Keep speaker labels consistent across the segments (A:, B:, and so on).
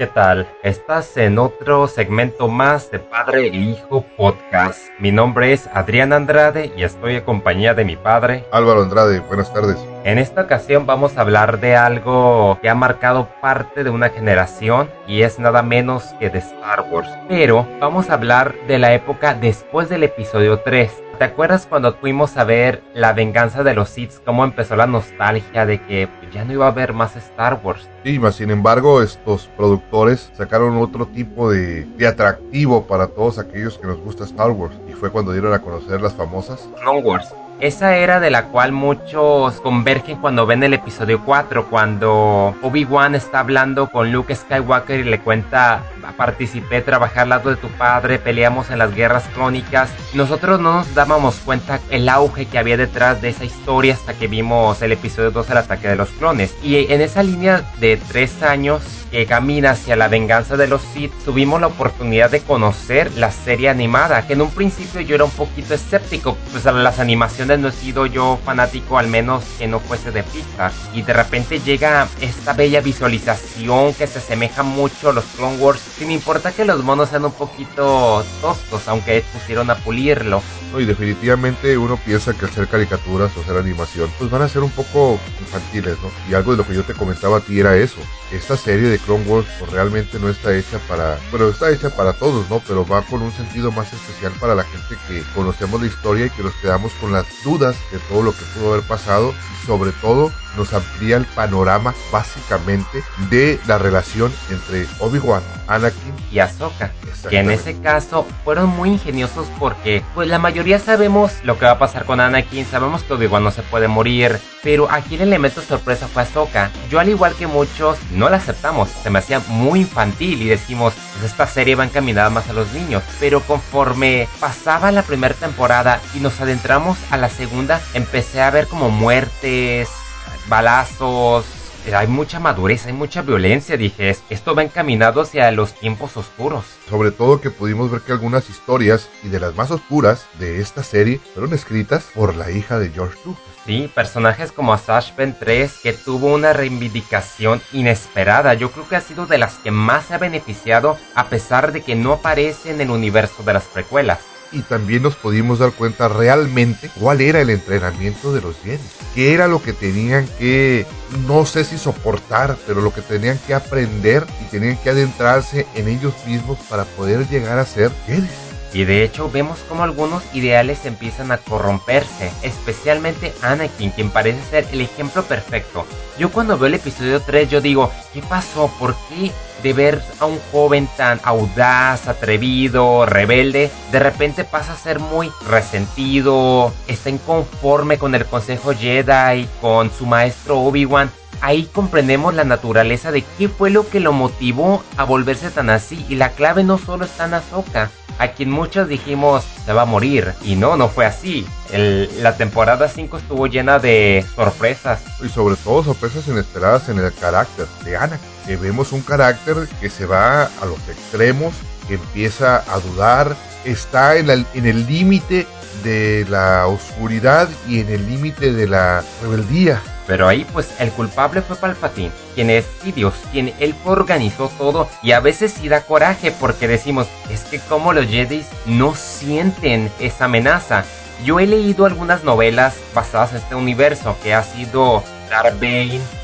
A: ¿Qué tal? Estás en otro segmento más de Padre e Hijo Podcast. Mi nombre es Adrián Andrade y estoy en compañía de mi padre.
B: Álvaro Andrade, buenas tardes.
A: En esta ocasión vamos a hablar de algo que ha marcado parte de una generación y es nada menos que de Star Wars. Pero vamos a hablar de la época después del episodio 3. ¿Te acuerdas cuando fuimos a ver La venganza de los Sith? Cómo empezó la nostalgia de que ya no iba a haber más Star Wars.
B: Sí, más sin embargo, estos productores sacaron otro tipo de, de atractivo para todos aquellos que nos gusta Star Wars. Y fue cuando dieron a conocer las famosas
A: Clone Wars. Esa era de la cual muchos convergen cuando ven el episodio 4, cuando Obi-Wan está hablando con Luke Skywalker y le cuenta, participé, trabajé al lado de tu padre, peleamos en las guerras crónicas. Nosotros no nos dábamos cuenta el auge que había detrás de esa historia hasta que vimos el episodio 2, el ataque de los clones. Y en esa línea de tres años que camina hacia la venganza de los Sith, tuvimos la oportunidad de conocer la serie animada, que en un principio yo era un poquito escéptico, pues a las animaciones no he sido yo fanático, al menos que no fuese de Pixar, y de repente llega esta bella visualización que se asemeja mucho a los Clone Wars, sin importa que los monos sean un poquito toscos, aunque pusieron a pulirlo.
B: y definitivamente uno piensa que al ser caricaturas o hacer animación, pues van a ser un poco infantiles, ¿no? Y algo de lo que yo te comentaba a ti era eso. Esta serie de Clone Wars pues, realmente no está hecha para, bueno, está hecha para todos, ¿no? Pero va con un sentido más especial para la gente que conocemos la historia y que nos quedamos con las dudas de todo lo que pudo haber pasado y sobre todo nos amplía el panorama básicamente de la relación entre Obi-Wan, Anakin
A: y Ahsoka. Que en ese caso fueron muy ingeniosos porque pues la mayoría sabemos lo que va a pasar con Anakin, sabemos que Obi-Wan no se puede morir, pero aquí el elemento sorpresa fue Ahsoka. Yo al igual que muchos no la aceptamos, se me hacía muy infantil y decimos, pues esta serie va encaminada más a los niños, pero conforme pasaba la primera temporada y nos adentramos a la segunda, empecé a ver como muertes, balazos, hay mucha madurez, hay mucha violencia, dije, esto va encaminado hacia los tiempos oscuros.
B: Sobre todo que pudimos ver que algunas historias, y de las más oscuras de esta serie, fueron escritas por la hija de George Lucas.
A: Sí, personajes como Asash Ventress, que tuvo una reivindicación inesperada, yo creo que ha sido de las que más se ha beneficiado a pesar de que no aparece en el universo de las precuelas
B: y también nos pudimos dar cuenta realmente cuál era el entrenamiento de los Jedi. Qué era lo que tenían que, no sé si soportar, pero lo que tenían que aprender y tenían que adentrarse en ellos mismos para poder llegar a ser Jedi.
A: Y de hecho vemos como algunos ideales empiezan a corromperse, especialmente Anakin, quien parece ser el ejemplo perfecto. Yo cuando veo el episodio 3 yo digo, ¿qué pasó? ¿Por qué de ver a un joven tan audaz, atrevido, rebelde, de repente pasa a ser muy resentido, está inconforme con el consejo Jedi, con su maestro Obi-Wan? Ahí comprendemos la naturaleza de qué fue lo que lo motivó a volverse tan así y la clave no solo está en Ahsoka, a quien muchos dijimos se va a morir. Y no, no fue así. la temporada 5 estuvo llena de sorpresas.
B: Y sobre todo sorpresas inesperadas en el carácter de Anakin. Que vemos un carácter que se va a los extremos, que empieza a dudar, está en el límite de la oscuridad y en el límite de la rebeldía.
A: Pero ahí pues el culpable fue Palpatine, quien es Dios, quien él organizó todo y a veces sí da coraje porque decimos, es que como los Jedi no sienten esa amenaza. Yo he leído algunas novelas basadas en este universo que ha sido Darth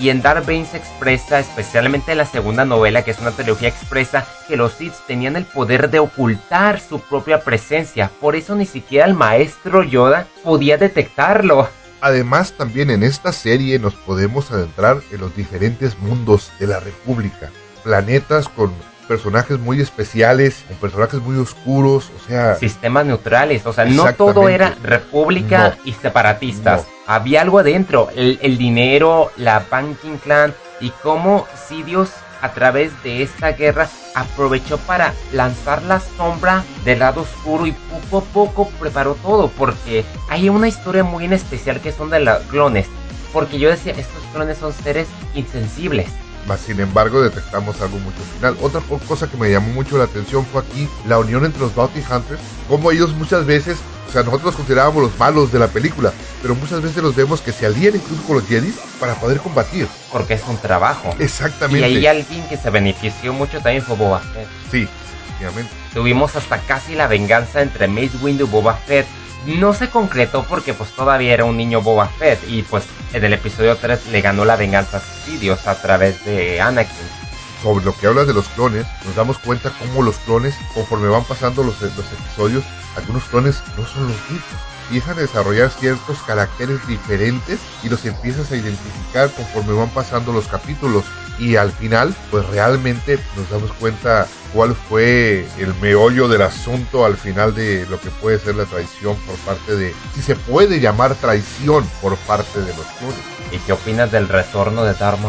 A: y en Darth Bane se expresa, especialmente en la segunda novela, que es una trilogía expresa, que los Sith tenían el poder de ocultar su propia presencia. Por eso ni siquiera el maestro Yoda podía detectarlo.
B: Además, también en esta serie nos podemos adentrar en los diferentes mundos de la República. Planetas con personajes muy especiales, con personajes muy oscuros, o sea...
A: Sistemas neutrales, o sea, no todo era república y separatistas. Había algo adentro, el, el, dinero, la banking clan y cómo Sidious a través de esta guerra aprovechó para lanzar la sombra del lado oscuro y poco a poco preparó todo porque hay una historia muy especial que son de los clones porque yo decía estos clones son seres insensibles
B: sin embargo detectamos algo mucho final. Otra cosa que me llamó mucho la atención fue aquí la unión entre los Bounty Hunters, como ellos muchas veces O sea, nosotros los considerábamos los malos de la película, pero muchas veces los vemos que se alían incluso con los Jedi para poder combatir.
A: Porque es un trabajo.
B: Exactamente.
A: Y ahí alguien que se benefició mucho también fue Boba Fett.
B: Sí, efectivamente.
A: Tuvimos hasta casi la venganza entre Mace Windu y Boba Fett. No se concretó porque pues todavía era un niño Boba Fett y pues en el episodio 3 le ganó la venganza a Sidious a través de Anakin
B: sobre lo que hablas de los clones, nos damos cuenta cómo los clones, conforme van pasando los, episodios, algunos clones no son los mismos. Empiezan a desarrollar ciertos caracteres diferentes y los empiezas a identificar conforme van pasando los capítulos. Y al final, pues realmente nos damos cuenta cuál fue el meollo del asunto al final de lo que puede ser la traición por parte de, si se puede llamar traición por parte de los clones.
A: ¿Y qué opinas del retorno de Darth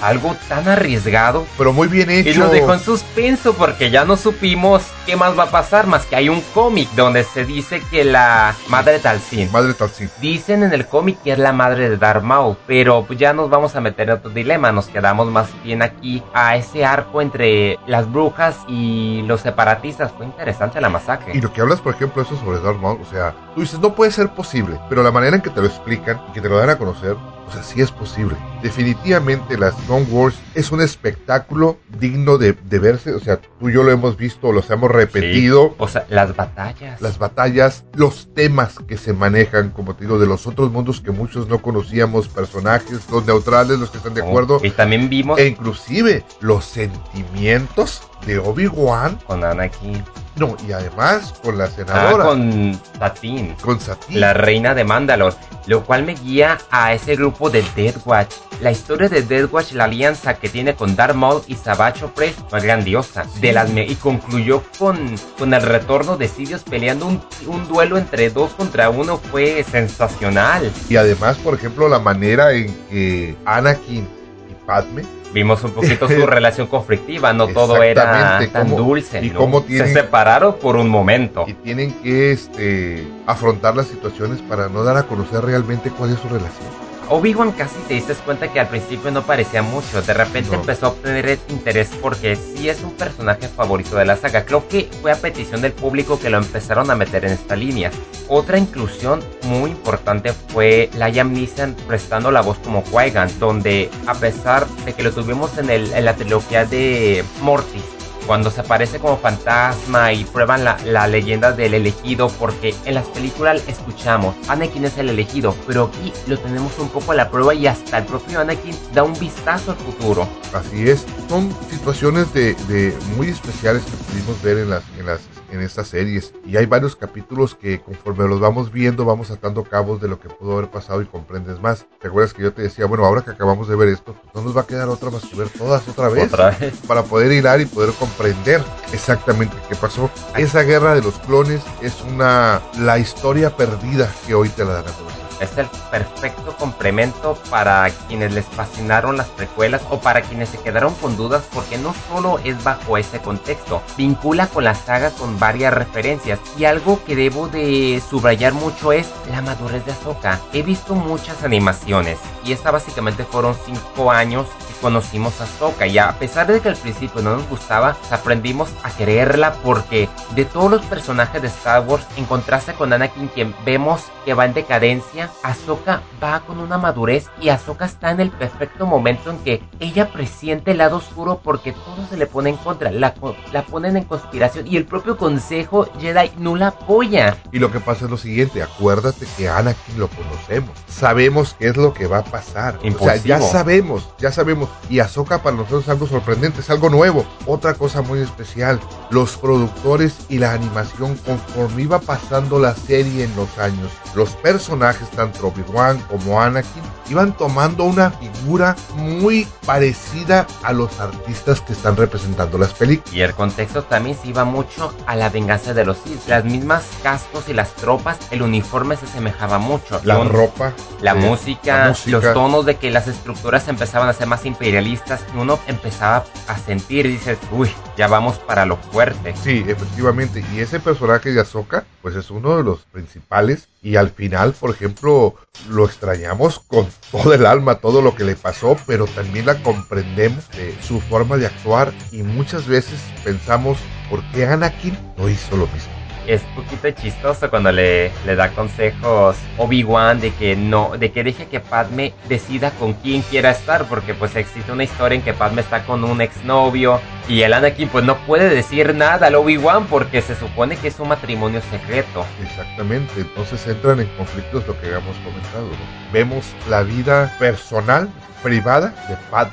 A: algo tan arriesgado.
B: Pero muy bien hecho.
A: Y lo dejó en suspenso porque ya no supimos qué más va a pasar más que hay un cómic donde se dice que la madre Talcin.
B: Madre Talcin.
A: Dicen en el cómic que es la madre de Darth Maul, pero ya nos vamos a meter en otro dilema. Nos quedamos más bien aquí a ese arco entre las brujas y los separatistas. Fue interesante la masacre.
B: Y lo que hablas, por ejemplo, eso sobre Darth Maul, o sea, tú dices, no puede ser posible, pero la manera en que te lo explican y que te lo dan a conocer, o sea, sí es posible. Definitivamente las Clone Wars es un espectáculo digno de, verse. O sea, tú y yo lo hemos visto, los hemos repetido.
A: O sea, las batallas.
B: Las batallas, los temas que se manejan, como te digo, de los otros mundos que muchos no conocíamos, personajes, los neutrales, los que están de acuerdo.
A: y también vimos.
B: E inclusive los sentimientos de Obi-Wan.
A: Con Anakin.
B: No, y además con la senadora.
A: Ah, con Satine.
B: Con Satine.
A: La reina de Mandalore. Lo cual me guía a ese grupo de Dead Watch. La historia de Dead Watch, la alianza que tiene con Darth Maul y Savage Opress, fue grandiosa. De las y concluyó con, con el retorno de Sidious peleando un, un duelo entre dos contra uno. Fue sensacional.
B: Y además, por ejemplo, la manera en que Anakin y Padme
A: vimos un poquito su relación conflictiva, no todo era tan dulce.
B: Y cómo tienen,
A: se separaron por un momento.
B: Y tienen que este, afrontar las situaciones para no dar a conocer realmente cuál es su relación.
A: Obi-Wan casi te diste cuenta que al principio no parecía mucho, de repente empezó a obtener interés porque sí es un personaje favorito de la saga. Creo que fue a petición del público que lo empezaron a meter en esta línea. Otra inclusión muy importante fue Liam Neeson prestando la voz como qui donde a pesar de que lo tuvimos en, el, en la trilogía de Mortis, cuando se aparece como fantasma y prueban la, leyenda del elegido, porque en las películas escuchamos Anakin es el elegido, pero aquí lo tenemos un poco a la prueba y hasta el propio Anakin da un vistazo al futuro.
B: Así es, son situaciones de muy especiales que pudimos ver en las, en las en estas series. Y hay varios capítulos que conforme los vamos viendo vamos atando cabos de lo que pudo haber pasado y comprendes más. ¿Te acuerdas que yo te decía, bueno, ahora que acabamos de ver esto, pues no nos va a quedar otra más que ver todas otra vez?
A: ¿Otra vez?
B: Para poder hilar y poder comprender exactamente qué pasó. Esa guerra de los clones es una la historia perdida que hoy te la dan a conocer
A: es el perfecto complemento para quienes les fascinaron las precuelas o para quienes se quedaron con dudas porque no solo es bajo ese contexto, vincula con la saga con varias referencias y algo que debo de subrayar mucho es la madurez de Ahsoka. He visto muchas animaciones y esta básicamente fueron 5 años que conocimos a Ahsoka y a pesar de que al principio no nos gustaba, aprendimos a quererla porque de todos los personajes de Star Wars en contraste con Anakin quien vemos que va en decadencia, Ahsoka va con una madurez y Ahsoka está en el perfecto momento en que ella presiente el lado oscuro porque todo se le pone en contra, la, la ponen en conspiración y el propio Consejo Jedi no la apoya.
B: Y lo que pasa es lo siguiente, acuérdate que Anakin lo conocemos, sabemos qué es lo que va a pasar, o sea, ya sabemos, ya sabemos, y Ahsoka para nosotros es algo sorprendente, es algo nuevo, otra cosa muy especial, los productores y la animación conforme iba pasando la serie en los años, los personajes tanto Obi-Wan como Anakin iban tomando una figura muy parecida a los artistas que están representando las películas.
A: Y el contexto también se iba mucho a la venganza de los Sith. Las mismas cascos y las tropas, el uniforme se asemejaba mucho.
B: La ropa.
A: La, música, los tonos de que las estructuras empezaban a ser más imperialistas. Y uno empezaba a sentir y dices, uy, ya vamos para lo fuerte.
B: Sí, efectivamente. Y ese personaje de Ahsoka, pues es uno de los principales. Y al final, por ejemplo, lo extrañamos con todo el alma, todo lo que le pasó, pero también la comprendemos de su forma de actuar. Y muchas veces pensamos, ¿por qué Anakin no hizo lo mismo?
A: Es poquito chistoso cuando le, le da consejos Obi-Wan de que no, de que deje que Padme decida con quién quiera estar, porque pues existe una historia en que Padme está con un exnovio y el Anakin pues no puede decir nada al Obi-Wan porque se supone que es un matrimonio secreto.
B: Exactamente, entonces entran en conflictos lo que habíamos comentado. Vemos la vida personal, privada de Padme.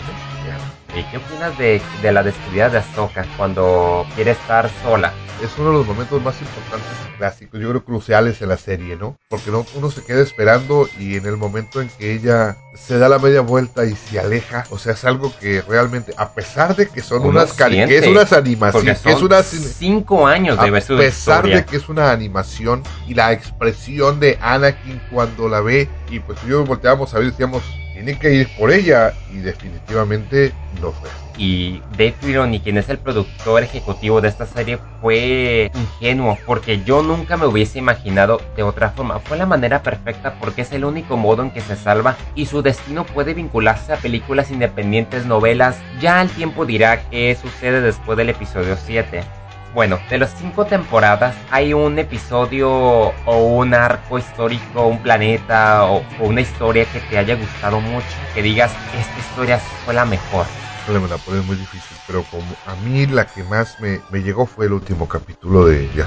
A: ¿Y qué opinas de, de la despedida de Ahsoka cuando quiere estar sola?
B: es uno de los momentos más importantes clásicos, yo creo cruciales en la serie, ¿no? Porque no, uno se queda esperando y en el momento en que ella se da la media vuelta y se aleja, o sea, es algo que realmente, a pesar de que son unas que es unas animaciones, que es unas
A: cinco años
B: de A pesar de que es una animación y la expresión de Anakin cuando la ve y pues yo volteábamos a ver y decíamos tiene que ir por ella y definitivamente no fue.
A: Y Dave Filoni, quien es el productor ejecutivo de esta serie, fue ingenuo porque yo nunca me hubiese imaginado de otra forma. Fue la manera perfecta porque es el único modo en que se salva y su destino puede vincularse a películas independientes, novelas. Ya el tiempo dirá qué sucede después del episodio 7. Bueno, de las cinco temporadas hay un episodio o un arco histórico, un planeta o, una historia que te haya gustado mucho, que digas, esta historia fue la mejor.
B: Me la pones muy difícil, pero como a mí la que más me, llegó fue el último capítulo de, de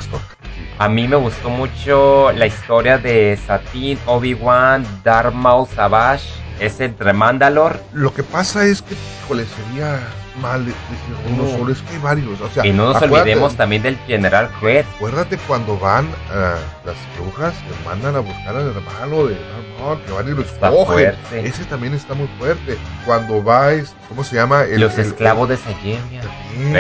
A: A mí me gustó mucho la historia de Satin, Obi-Wan, Darth Maul Savage, ese entre Mandalore.
B: Lo que pasa es que, híjole, sería mal decir uno solo, es que hay varios. O sea,
A: y no nos olvidemos también del General Quet.
B: Acuérdate cuando van uh, las brujas que mandan a buscar al hermano de no, que van y lo escogen. Ese también está muy fuerte. Cuando va, es, ¿cómo se llama?
A: Los esclavos de Sayemia.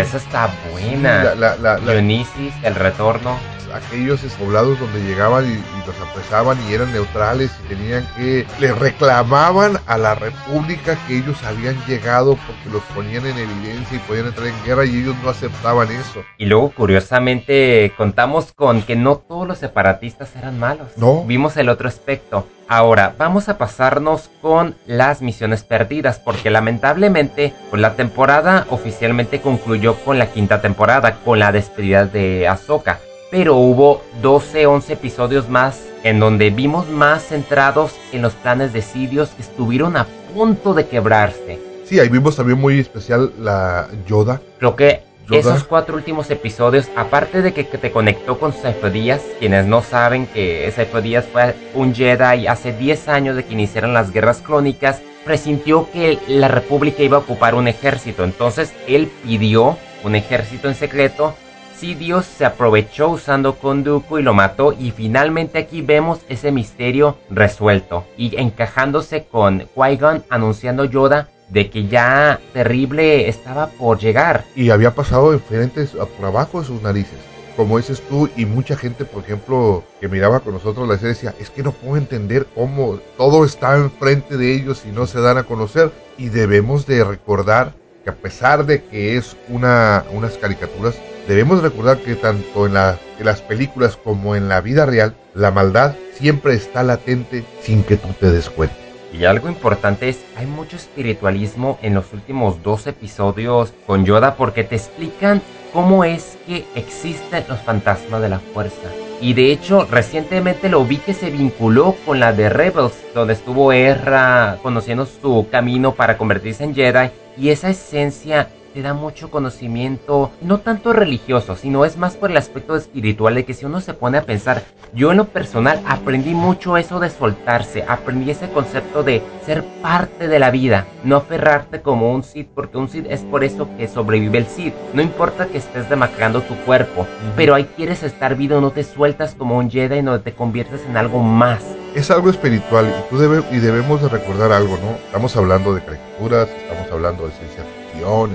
A: Esa está buena. la, la, Dionisis, el retorno
B: aquellos poblados donde llegaban y, los apresaban y eran neutrales y tenían que, le reclamaban a la república que ellos habían llegado porque los ponían en evidencia y podían entrar en guerra y ellos no aceptaban eso.
A: Y luego curiosamente contamos con que no todos los separatistas eran malos.
B: No.
A: Vimos el otro aspecto. Ahora, vamos a pasarnos con las misiones perdidas, porque lamentablemente pues, la temporada oficialmente concluyó con la quinta temporada, con la despedida de Ahsoka pero hubo 12, 11 episodios más en donde vimos más centrados en los planes de Sidious que estuvieron a punto de quebrarse.
B: Sí, ahí vimos también muy especial la Yoda.
A: Creo que esos cuatro últimos episodios, aparte de que, te conectó con Sifo Díaz, quienes no saben que Sifo Díaz fue un Jedi hace 10 años de que iniciaron las guerras crónicas, presintió que la República iba a ocupar un ejército, entonces él pidió un ejército en secreto. Dios se aprovechó usando Konduku y lo mató y finalmente aquí vemos ese misterio resuelto y encajándose con Qui-Gon anunciando Yoda de que ya terrible estaba por llegar.
B: Y había pasado diferentes por abajo de sus narices. Como dices tú, y mucha gente, por ejemplo, que miraba con nosotros la serie decía, es que no puedo entender cómo todo está enfrente de ellos y no se dan a conocer. Y debemos de recordar que a pesar de que es una, unas caricaturas, debemos recordar que tanto en, las películas como en la vida real, la maldad siempre está latente sin que tú te des cuenta.
A: Y algo importante es, hay mucho espiritualismo en los últimos dos episodios con Yoda porque te explican cómo es que existen los fantasmas de la fuerza. Y de hecho, recientemente lo vi que se vinculó con la de Rebels, donde estuvo Erra conociendo su camino para convertirse en Jedi. Y esa esencia te da mucho conocimiento, no tanto religioso, sino es más por el aspecto espiritual de que si uno se pone a pensar, yo en lo personal aprendí mucho eso de soltarse, aprendí ese concepto de ser parte de la vida, no aferrarte como un Sith, porque un Sith es por eso que sobrevive el Sith, no importa que estés demacrando tu cuerpo, pero ahí quieres estar vivo, no te sueltas como un Jedi, no te conviertes en algo más.
B: Es algo espiritual y, tú debe, y debemos de recordar algo, ¿no? Estamos hablando de caricaturas, estamos hablando de ciencia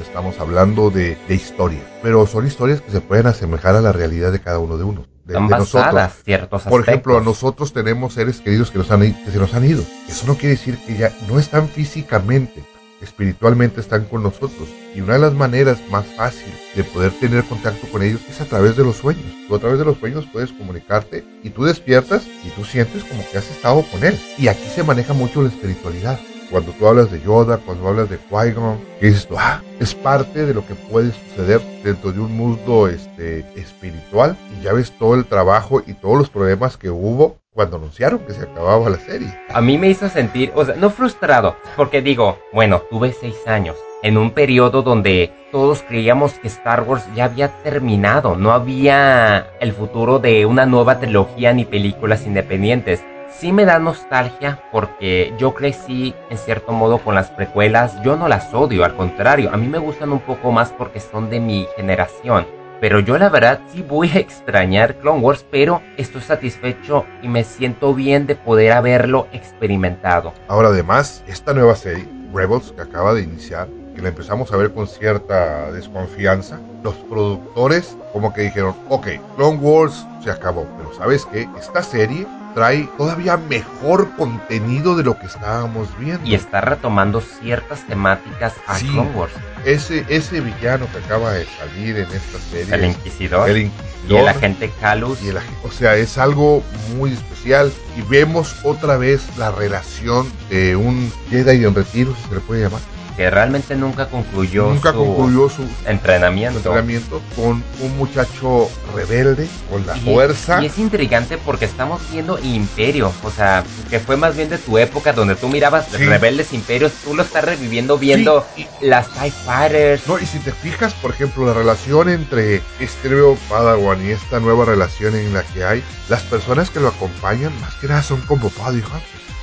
B: estamos hablando de, historia, pero son historias que se pueden asemejar a la realidad de cada uno de uno. De,
A: nosotros. ciertos
B: Por ejemplo, nosotros tenemos seres queridos que, nos han, que se nos han ido. Eso no quiere decir que ya no están físicamente, espiritualmente están con nosotros. Y una de las maneras más fácil de poder tener contacto con ellos es a través de los sueños. Tú a través de los sueños puedes comunicarte y tú despiertas y tú sientes como que has estado con él. Y aquí se maneja mucho la espiritualidad cuando tú hablas de Yoda, cuando hablas de Qui-Gon, que dices, ah, es parte de lo que puede suceder dentro de un mundo este, espiritual y ya ves todo el trabajo y todos los problemas que hubo cuando anunciaron que se acababa la serie.
A: A mí me hizo sentir, o sea, no frustrado, porque digo, bueno, tuve seis años, en un periodo donde todos creíamos que Star Wars ya había terminado, no había el futuro de una nueva trilogía ni películas independientes. Sí me da nostalgia porque yo crecí en cierto modo con las precuelas, yo no las odio, al contrario, a mí me gustan un poco más porque son de mi generación. Pero yo la verdad sí voy a extrañar Clone Wars, pero estoy satisfecho y me siento bien de poder haberlo experimentado.
B: Ahora además, esta nueva serie, Rebels, que acaba de iniciar, que la empezamos a ver con cierta desconfianza, los productores como que dijeron, ok, Clone Wars se acabó, pero ¿sabes qué? Esta serie trae todavía mejor contenido de lo que estábamos viendo.
A: Y está retomando ciertas temáticas a Clone Wars.
B: Ese, ese villano que acaba de salir en esta serie.
A: El Inquisidor.
B: El
A: Y el agente Calus.
B: Y o sea, es algo muy especial. Y vemos otra vez la relación de un Jedi en retiro, si se le puede llamar
A: que realmente nunca concluyó,
B: nunca su, concluyó su
A: entrenamiento.
B: entrenamiento con un muchacho rebelde, con la fuerza.
A: Y es intrigante porque estamos viendo imperio, o sea, que fue más bien de tu época donde tú mirabas rebeldes imperios, tú lo estás reviviendo viendo las TIE Fighters.
B: No, y si te fijas, por ejemplo, la relación entre nuevo Padawan y esta nueva relación en la que hay, las personas que lo acompañan más que nada son como Paddy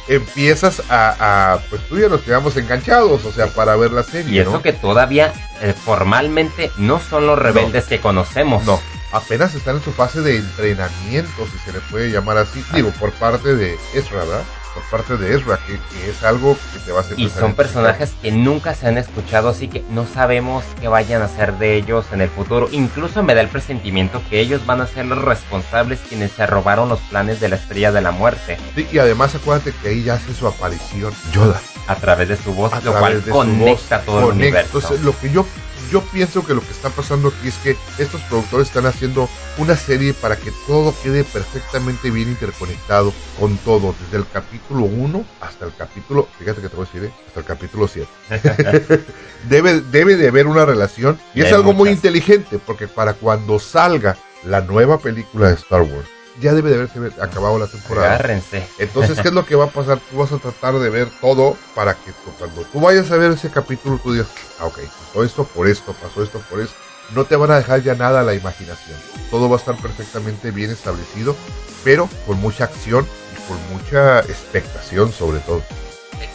B: empiezas a, pues tú ya nos quedamos enganchados, o sea, para ver la serie.
A: Y eso que todavía eh, formalmente no son los rebeldes que conocemos.
B: No, apenas están en su fase de entrenamiento, si se le puede llamar así, digo, por parte de Ezra, ¿verdad? Por parte de Ezra, que, es algo que te va a hacer
A: Y son personajes que nunca se han escuchado, así que no sabemos qué vayan a hacer de ellos en el futuro. Incluso me da el presentimiento que ellos van a ser los responsables quienes se robaron los planes de la Estrella de la Muerte.
B: Sí, y además acuérdate que ahí ya hace su aparición Yoda.
A: A través de su voz, lo cual conecta todo el universo.
B: Entonces, lo que yo yo pienso que lo que está pasando aquí es que estos productores están haciendo una serie para que todo quede perfectamente bien interconectado con todo, desde el capítulo 1 hasta el capítulo, fíjate que te voy a decir, ¿eh? hasta el capítulo 7. debe, debe de haber una relación y es algo muy inteligente porque para cuando salga la nueva película de Star Wars, ya debe de haberse acabado la temporada.
A: Agárrense.
B: Entonces, ¿qué es lo que va a pasar? Tú vas a tratar de ver todo para que cuando tú vayas a ver ese capítulo, tú digas, ah, ok, pasó esto por esto, pasó esto por esto. No te van a dejar ya nada a la imaginación. Todo va a estar perfectamente bien establecido, pero con mucha acción y con mucha expectación sobre todo.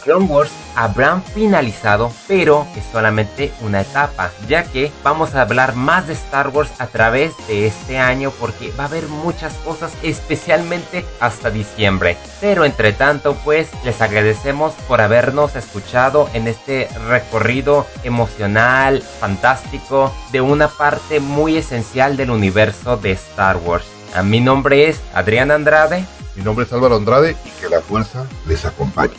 A: Clone Wars habrán finalizado, pero es solamente una etapa, ya que vamos a hablar más de Star Wars a través de este año porque va a haber muchas cosas, especialmente hasta diciembre. Pero entre tanto, pues les agradecemos por habernos escuchado en este recorrido emocional, fantástico, de una parte muy esencial del universo de Star Wars. A mi nombre es Adrián Andrade.
B: Mi nombre es Álvaro Andrade y que la fuerza les acompañe.